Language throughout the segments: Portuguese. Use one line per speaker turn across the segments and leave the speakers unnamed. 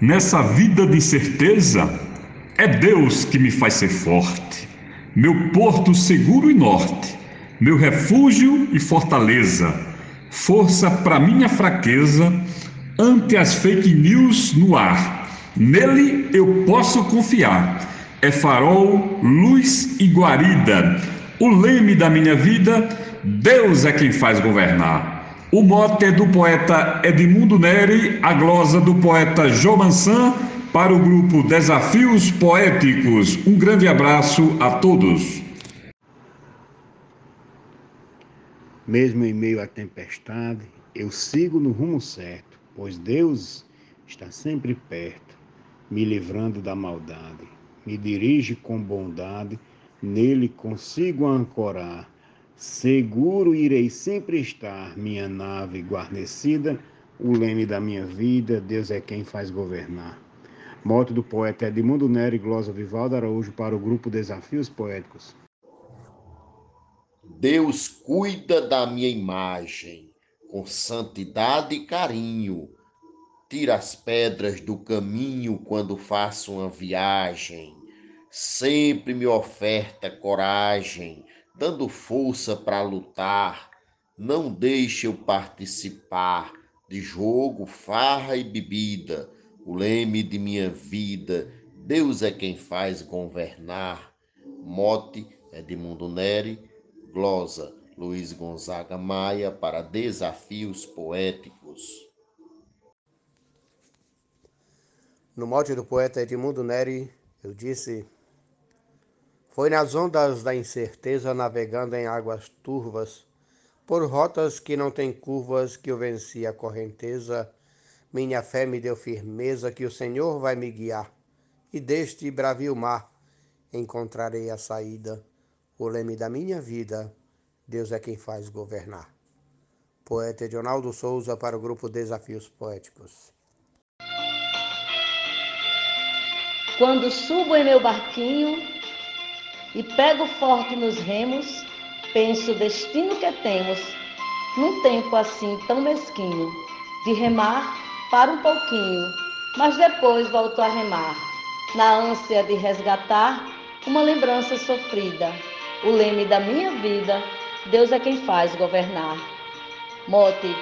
Nessa vida de incerteza, é Deus que me faz ser forte, meu porto seguro e norte, meu refúgio e fortaleza, força para minha fraqueza ante as fake news no ar. Nele eu posso confiar. É farol, luz e guarida. O leme da minha vida, Deus é quem faz governar. O mote é do poeta Edmundo Neri, a glosa do poeta Jomansan, para o grupo Desafios Poéticos. Um grande abraço a todos.
Mesmo em meio à tempestade, eu sigo no rumo certo, pois Deus está sempre perto, me livrando da maldade. Me dirige com bondade, nele consigo ancorar Seguro irei sempre estar, minha nave guarnecida, o leme da minha vida, Deus é quem faz governar. Moto do poeta Edmundo Nery Glosa Vivaldo Araújo para o grupo Desafios Poéticos.
Deus cuida da minha imagem com santidade e carinho. Tira as pedras do caminho quando faço uma viagem. Sempre me oferta coragem dando força para lutar. Não deixe eu participar de jogo, farra e bebida. O leme de minha vida, Deus é quem faz governar. Mote Edmundo Neri, glosa Luiz Gonzaga Maia para Desafios Poéticos.
No mote do poeta Edmundo Neri, eu disse foi nas ondas da incerteza, navegando em águas turvas, por rotas que não têm curvas, que eu venci a correnteza. Minha fé me deu firmeza que o Senhor vai me guiar, e deste bravio mar encontrarei a saída. O leme da minha vida, Deus é quem faz governar. Poeta Edionaldo Souza para o grupo Desafios Poéticos.
Quando subo em meu barquinho, e pego forte nos remos, penso o destino que temos, num tempo assim tão mesquinho, de remar para um pouquinho, mas depois volto a remar, na ânsia de resgatar uma lembrança sofrida, o leme da minha vida, Deus é quem faz governar. Mote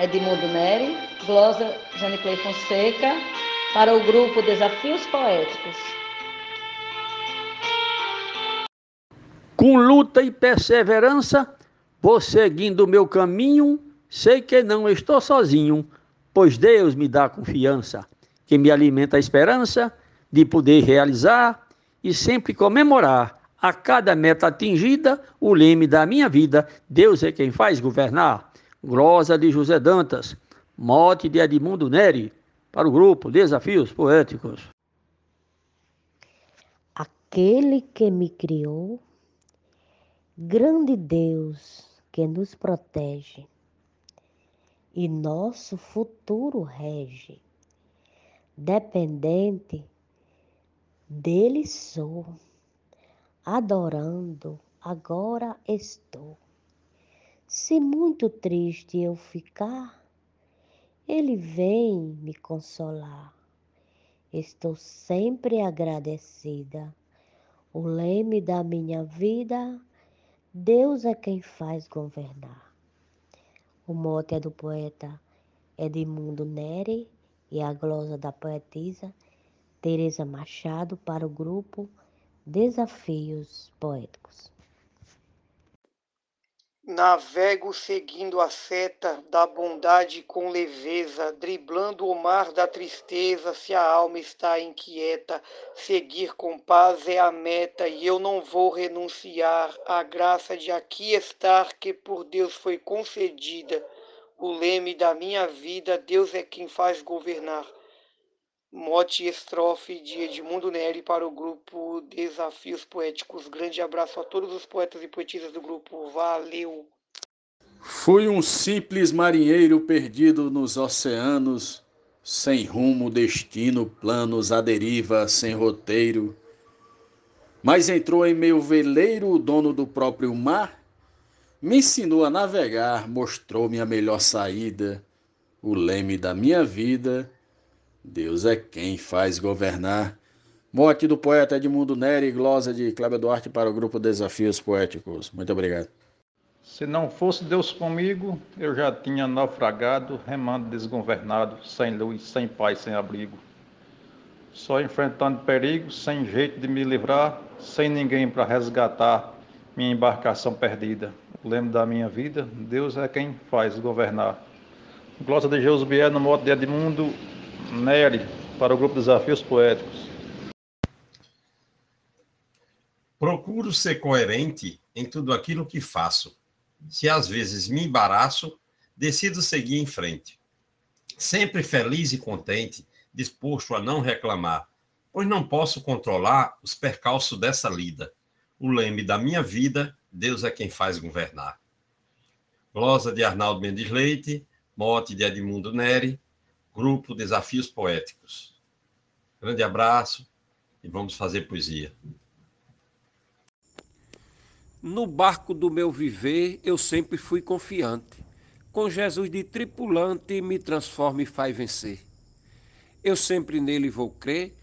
Edmundo Neri, glosa Janiclei Fonseca, para o grupo Desafios Poéticos.
Com luta e perseverança, vou seguindo o meu caminho, sei que não estou sozinho, pois Deus me dá confiança, que me alimenta a esperança de poder realizar e sempre comemorar a cada meta atingida, o leme da minha vida, Deus é quem faz governar. Glosa de José Dantas, mote de Edmundo Neri, para o grupo Desafios Poéticos.
Aquele que me criou grande Deus que nos protege e nosso futuro rege. Dependente dele sou, adorando agora estou. Se muito triste eu ficar, ele vem me consolar. Estou sempre agradecida. O leme da minha vida Deus é quem faz governar. O mote é do poeta Edmundo Neri e a glosa da poetisa Teresa Machado para o grupo Desafios Poéticos.
Navego seguindo a seta da bondade com leveza, driblando o mar da tristeza, se a alma está inquieta. Seguir com paz é a meta, e eu não vou renunciar à graça de aqui estar, que por Deus foi concedida. O leme da minha vida, Deus é quem faz governar. Mote e estrofe de Edmundo Neri para o grupo Desafios Poéticos. Grande abraço a todos os poetas e poetisas do grupo. Valeu!
Fui um simples marinheiro perdido nos oceanos, sem rumo, destino, planos à deriva, sem roteiro. Mas entrou em meu veleiro o dono do próprio mar, me ensinou a navegar, mostrou-me a melhor saída, o leme da minha vida Deus é quem faz governar. Mote do poeta Edmundo Neri, glosa de Cléber Duarte para o grupo Desafios Poéticos. Muito obrigado.
Se não fosse Deus comigo, eu já tinha naufragado, remando desgovernado, sem luz, sem paz, sem abrigo. Só enfrentando perigos, sem jeito de me livrar, sem ninguém para resgatar minha embarcação perdida. O lema da minha vida, Deus é quem faz governar. Glosa de Josué no modo de Edmundo Neri, para o grupo Desafios Poéticos.
Procuro ser coerente em tudo aquilo que faço. Se às vezes me embaraço, decido seguir em frente. Sempre feliz e contente, disposto a não reclamar, pois não posso controlar os percalços dessa lida. O leme da minha vida, Deus é quem faz governar. Glosa de Arnaldo Mendes Leite, mote de Edmundo Neri, grupo Desafios Poéticos. Grande abraço e vamos fazer poesia.
No barco do meu viver, eu sempre fui confiante. Com Jesus de tripulante, me transforma e faz vencer. Eu sempre nele vou crer,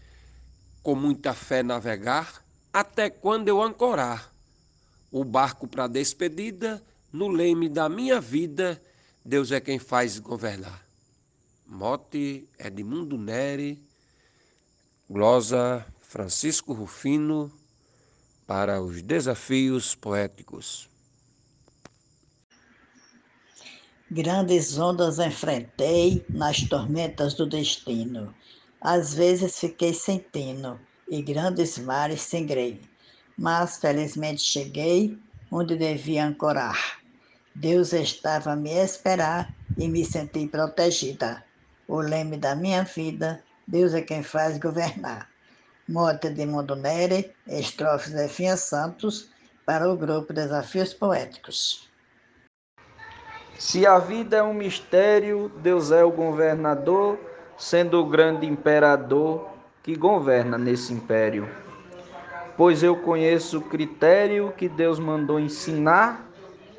com muita fé navegar, até quando eu ancorar. O barco para despedida, no leme da minha vida, Deus é quem faz governar. Mote Edmundo Neri, glosa Francisco Rufino, para os desafios poéticos.
Grandes ondas enfrentei nas tormentas do destino. Às vezes fiquei sem tino e grandes mares singrei. Mas felizmente cheguei onde devia ancorar. Deus estava a me esperar e me senti protegida. O leme da minha vida, Deus é quem faz governar. Morte de Mundo Neri, estrofes de Finha Santos, para o grupo Desafios Poéticos.
Se a vida é um mistério, Deus é o governador, sendo o grande imperador que governa nesse império. Pois eu conheço o critério que Deus mandou ensinar,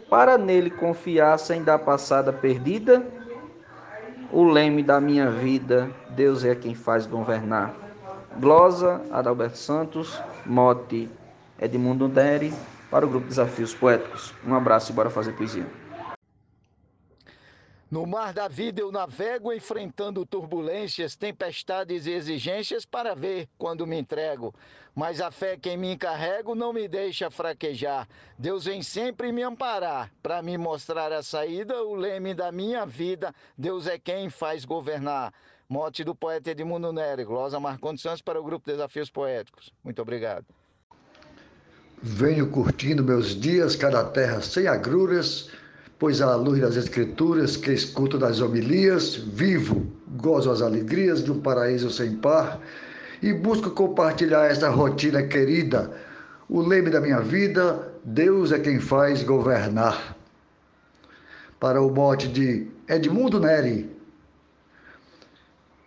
para nele confiar sem dar passada perdida. O leme da minha vida, Deus é quem faz governar. Glosa, Adalberto Santos, mote Edmundo Neri, para o grupo Desafios Poéticos. Um abraço e bora fazer poesia.
No mar da vida eu navego enfrentando turbulências, tempestades e exigências para ver quando me entrego. Mas a fé que em mim carrego não me deixa fraquejar. Deus vem sempre me amparar para me mostrar a saída, o leme da minha vida. Deus é quem faz governar. Mote do poeta Edmundo Nery, glosa Marcondes Santos para o grupo Desafios Poéticos. Muito obrigado.
Venho curtindo meus dias, cada terra sem agruras, pois à luz das escrituras que escuto das homilias, vivo, gozo as alegrias de um paraíso sem par e busco compartilhar esta rotina querida. O leme da minha vida, Deus é quem faz governar. Para o mote de Edmundo Neri,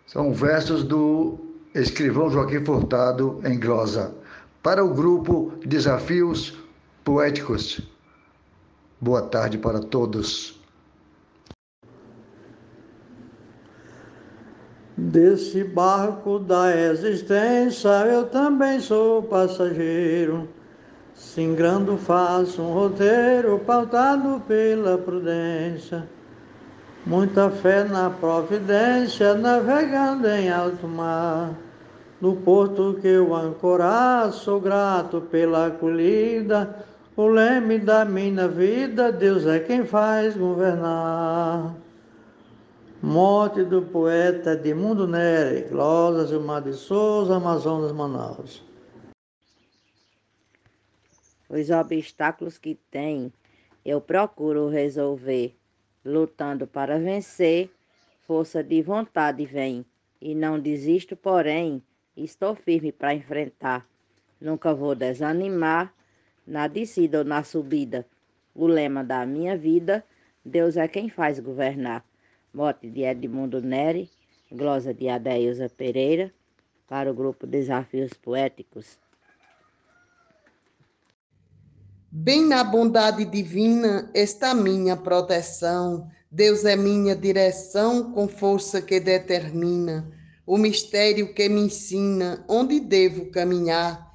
são versos do escrivão Joaquim Furtado em glosa. Para o grupo Desafios Poéticos. Boa tarde para todos.
Desse barco da existência eu também sou passageiro. Singrando faço um roteiro pautado pela prudência Muita fé na providência, navegando em alto mar. No porto que eu ancorar, sou grato pela acolhida. O leme da minha vida, Deus é quem faz governar. Morte do poeta Edmundo Neri, Glória Gilmar de Souza, Amazonas, Manaus.
Os obstáculos que tem, eu procuro resolver lutando para vencer, força de vontade vem, e não desisto, porém, estou firme para enfrentar. Nunca vou desanimar, na descida ou na subida. O lema da minha vida, Deus é quem faz governar. Mote de Edmundo Neri, glosa de Adeusa Pereira, para o grupo Desafios Poéticos.
Bem na bondade divina está minha proteção. Deus é minha direção com força que determina. o mistério que me ensina onde devo caminhar,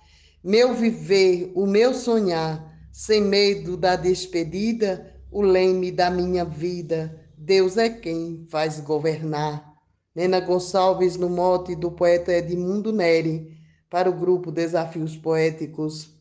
meu viver, o meu sonhar, sem medo da despedida, o leme da minha vida. Deus é quem faz governar. Nena Gonçalves, no mote do poeta Edmundo Neri, para o grupo Desafios Poéticos